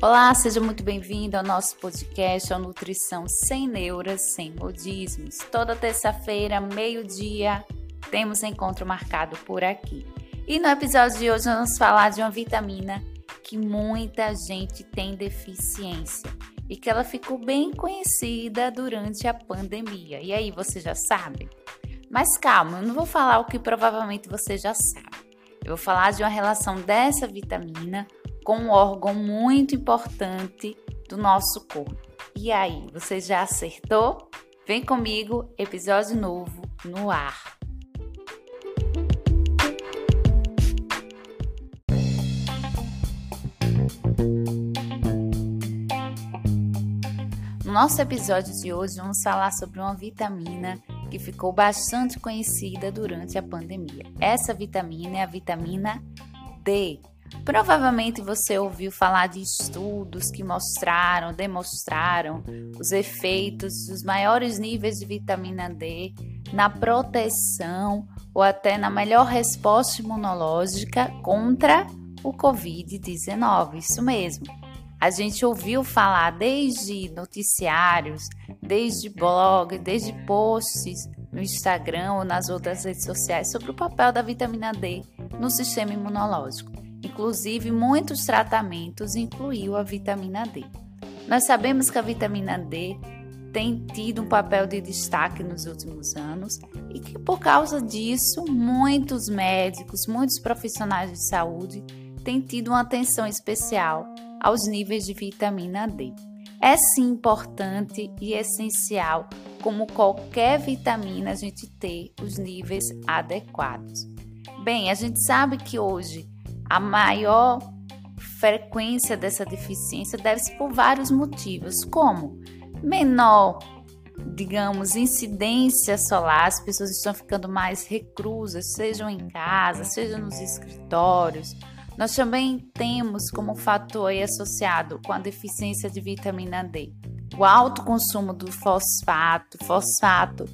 Olá, seja muito bem-vindo ao nosso podcast, a Nutrição Sem Neuras, Sem Modismos. Toda terça-feira, meio-dia, temos encontro marcado por aqui. E no episódio de hoje vamos falar de uma vitamina que muita gente tem deficiência e que ela ficou bem conhecida durante a pandemia. E aí, você já sabe? Mas calma, eu não vou falar o que provavelmente você já sabe. Eu vou falar de uma relação dessa vitamina com um órgão muito importante do nosso corpo. E aí, você já acertou? Vem comigo, episódio novo no ar. No nosso episódio de hoje, vamos falar sobre uma vitamina que ficou bastante conhecida durante a pandemia. Essa vitamina é a vitamina D. Provavelmente você ouviu falar de estudos que mostraram, demonstraram os efeitos dos maiores níveis de vitamina D na proteção ou até na melhor resposta imunológica contra o Covid-19. Isso mesmo. A gente ouviu falar desde noticiários, desde blog, desde posts no Instagram ou nas outras redes sociais sobre o papel da vitamina D no sistema imunológico. Inclusive, muitos tratamentos incluíam a vitamina D. Nós sabemos que a vitamina D tem tido um papel de destaque nos últimos anos e que, por causa disso, muitos médicos, muitos profissionais de saúde têm tido uma atenção especial aos níveis de vitamina D. É sim importante e essencial, como qualquer vitamina, a gente ter os níveis adequados. Bem, a gente sabe que hoje a maior frequência dessa deficiência deve-se por vários motivos, como menor, digamos, incidência solar, as pessoas estão ficando mais reclusas, sejam em casa, seja nos escritórios. Nós também temos como fator associado com a deficiência de vitamina D o alto consumo do fosfato, fosfato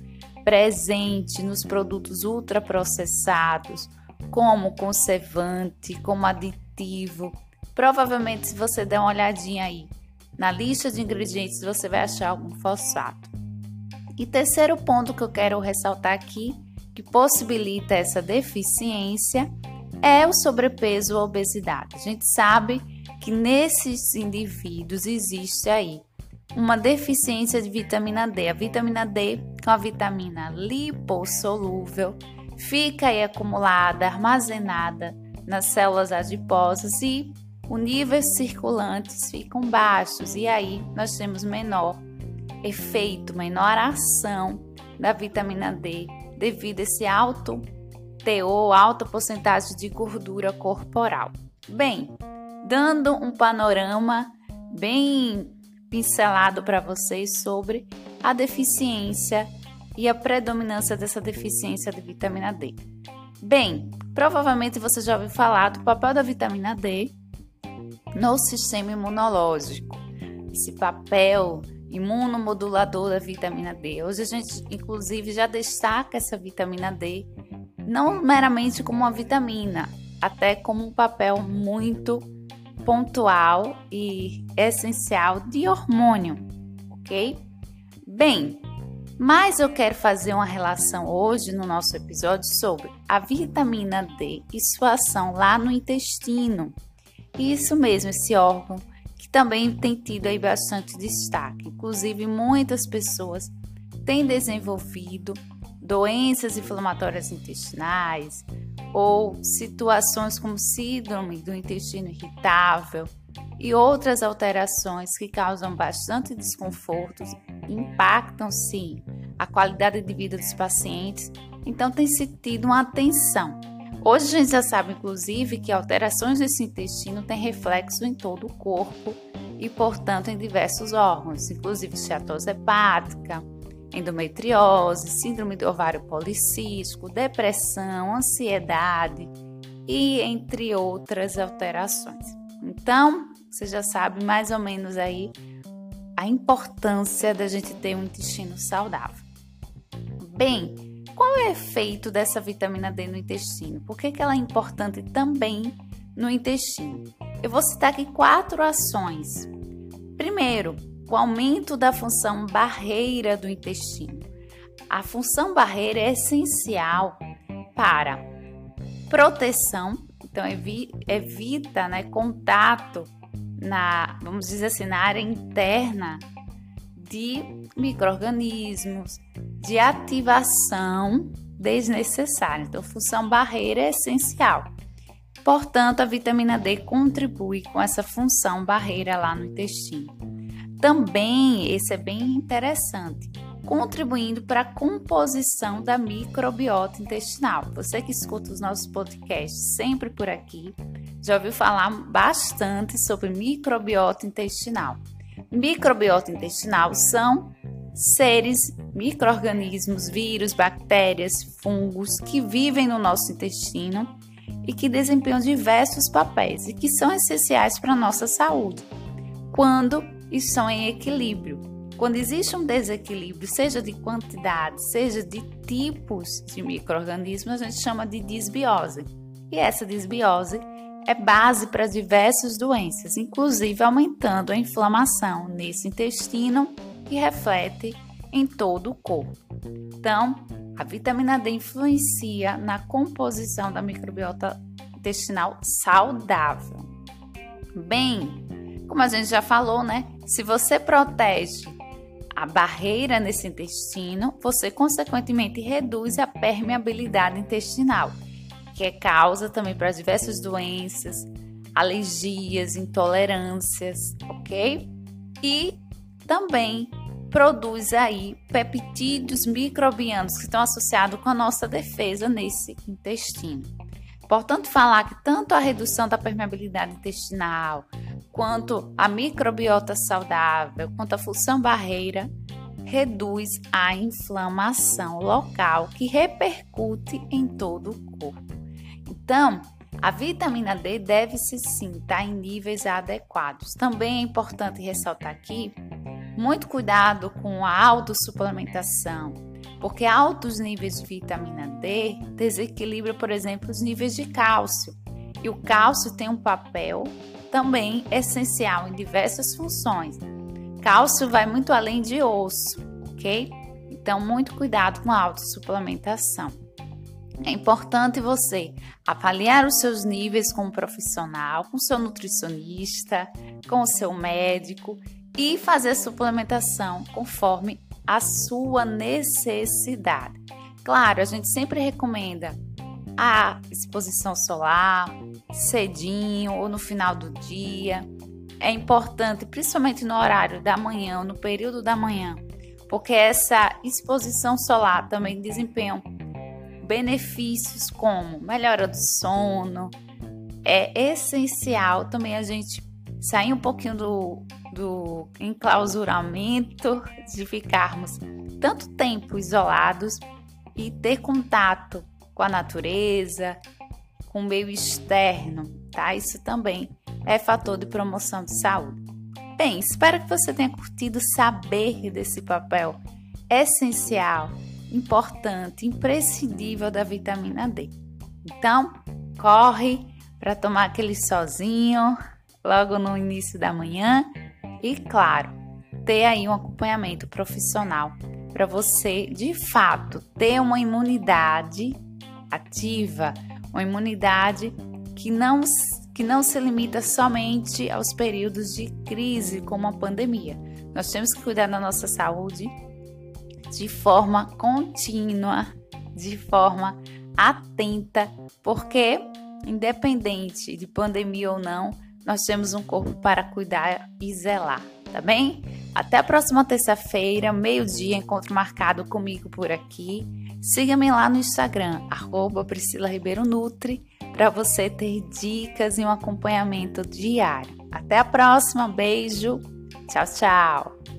presente nos produtos ultraprocessados, como conservante, como aditivo. Provavelmente, se você der uma olhadinha aí na lista de ingredientes, você vai achar algum fosfato. E terceiro ponto que eu quero ressaltar aqui, que possibilita essa deficiência, é o sobrepeso ou obesidade. A gente sabe que nesses indivíduos existe aí uma deficiência de vitamina D. A vitamina D, com a vitamina lipossolúvel, fica aí acumulada, armazenada nas células adiposas e os níveis circulantes ficam baixos e aí nós temos menor efeito, menor ação da vitamina D devido a esse alto teor, alta porcentagem de gordura corporal. Bem, dando um panorama bem pincelado para vocês sobre a deficiência e a predominância dessa deficiência de vitamina D. Bem, provavelmente você já ouviu falar do papel da vitamina D no sistema imunológico. Esse papel imunomodulador da vitamina D. Hoje a gente, inclusive, já destaca essa vitamina D não meramente como uma vitamina, até como um papel muito pontual e essencial de hormônio, ok? Bem, mas eu quero fazer uma relação hoje no nosso episódio sobre a vitamina D e sua ação lá no intestino. Isso mesmo, esse órgão que também tem tido aí bastante destaque. Inclusive, muitas pessoas têm desenvolvido doenças inflamatórias intestinais ou situações como síndrome do intestino irritável e outras alterações que causam bastante desconfortos, impactam sim a qualidade de vida dos pacientes, então tem se tido uma atenção. Hoje a gente já sabe, inclusive, que alterações desse intestino têm reflexo em todo o corpo e, portanto, em diversos órgãos, inclusive esteatose hepática, endometriose, síndrome do ovário policístico, depressão, ansiedade e entre outras alterações. Então, você já sabe mais ou menos aí a importância da gente ter um intestino saudável. Bem, qual é o efeito dessa vitamina D no intestino? Por que, que ela é importante também no intestino? Eu vou citar aqui quatro ações. Primeiro, o aumento da função barreira do intestino. A função barreira é essencial para proteção, então evita né, contato na, vamos dizer assim, na área interna de micro-organismos, de ativação desnecessária. Então, função barreira é essencial. Portanto, a vitamina D contribui com essa função barreira lá no intestino. Também, esse é bem interessante, contribuindo para a composição da microbiota intestinal. Você que escuta os nossos podcasts sempre por aqui, já ouviu falar bastante sobre microbiota intestinal. Microbiota intestinal são seres, microorganismos, vírus, bactérias, fungos que vivem no nosso intestino e que desempenham diversos papéis e que são essenciais para a nossa saúde, quando estão em equilíbrio. Quando existe um desequilíbrio, seja de quantidade, seja de tipos de microorganismos, a gente chama de disbiose. E essa disbiose é base para diversas doenças, inclusive aumentando a inflamação nesse intestino que reflete em todo o corpo. Então, a vitamina D influencia na composição da microbiota intestinal saudável. Bem, como a gente já falou, né? Se você protege a barreira nesse intestino, você consequentemente reduz a permeabilidade intestinal que é causa também para diversas doenças, alergias, intolerâncias, ok? E também produz aí peptídeos microbianos que estão associados com a nossa defesa nesse intestino. Portanto, falar que tanto a redução da permeabilidade intestinal, quanto a microbiota saudável, quanto a função barreira, reduz a inflamação local que repercute em todo o corpo. Então, a vitamina D deve-se sim estar em níveis adequados. Também é importante ressaltar aqui muito cuidado com a autossuplementação, porque altos níveis de vitamina D desequilibram, por exemplo, os níveis de cálcio. E o cálcio tem um papel também essencial em diversas funções. Cálcio vai muito além de osso, ok? Então, muito cuidado com a autossuplementação. É importante você avaliar os seus níveis como profissional, com seu nutricionista, com o seu médico e fazer suplementação conforme a sua necessidade. Claro, a gente sempre recomenda a exposição solar, cedinho ou no final do dia. É importante, principalmente no horário da manhã, no período da manhã, porque essa exposição solar também desempenha benefícios como melhora do sono. É essencial também a gente sair um pouquinho do, do enclausuramento, de ficarmos tanto tempo isolados e ter contato com a natureza, com o meio externo, tá? Isso também é fator de promoção de saúde. Bem, espero que você tenha curtido saber desse papel essencial importante, imprescindível da vitamina D. Então, corre para tomar aquele sozinho logo no início da manhã e, claro, ter aí um acompanhamento profissional para você, de fato, ter uma imunidade ativa, uma imunidade que não que não se limita somente aos períodos de crise como a pandemia. Nós temos que cuidar da nossa saúde de forma contínua, de forma atenta, porque independente de pandemia ou não, nós temos um corpo para cuidar e zelar, tá bem? Até a próxima terça-feira, meio-dia, encontro marcado comigo por aqui. Siga-me lá no Instagram, arroba Priscila Ribeiro Nutri, para você ter dicas e um acompanhamento diário. Até a próxima, beijo, tchau, tchau!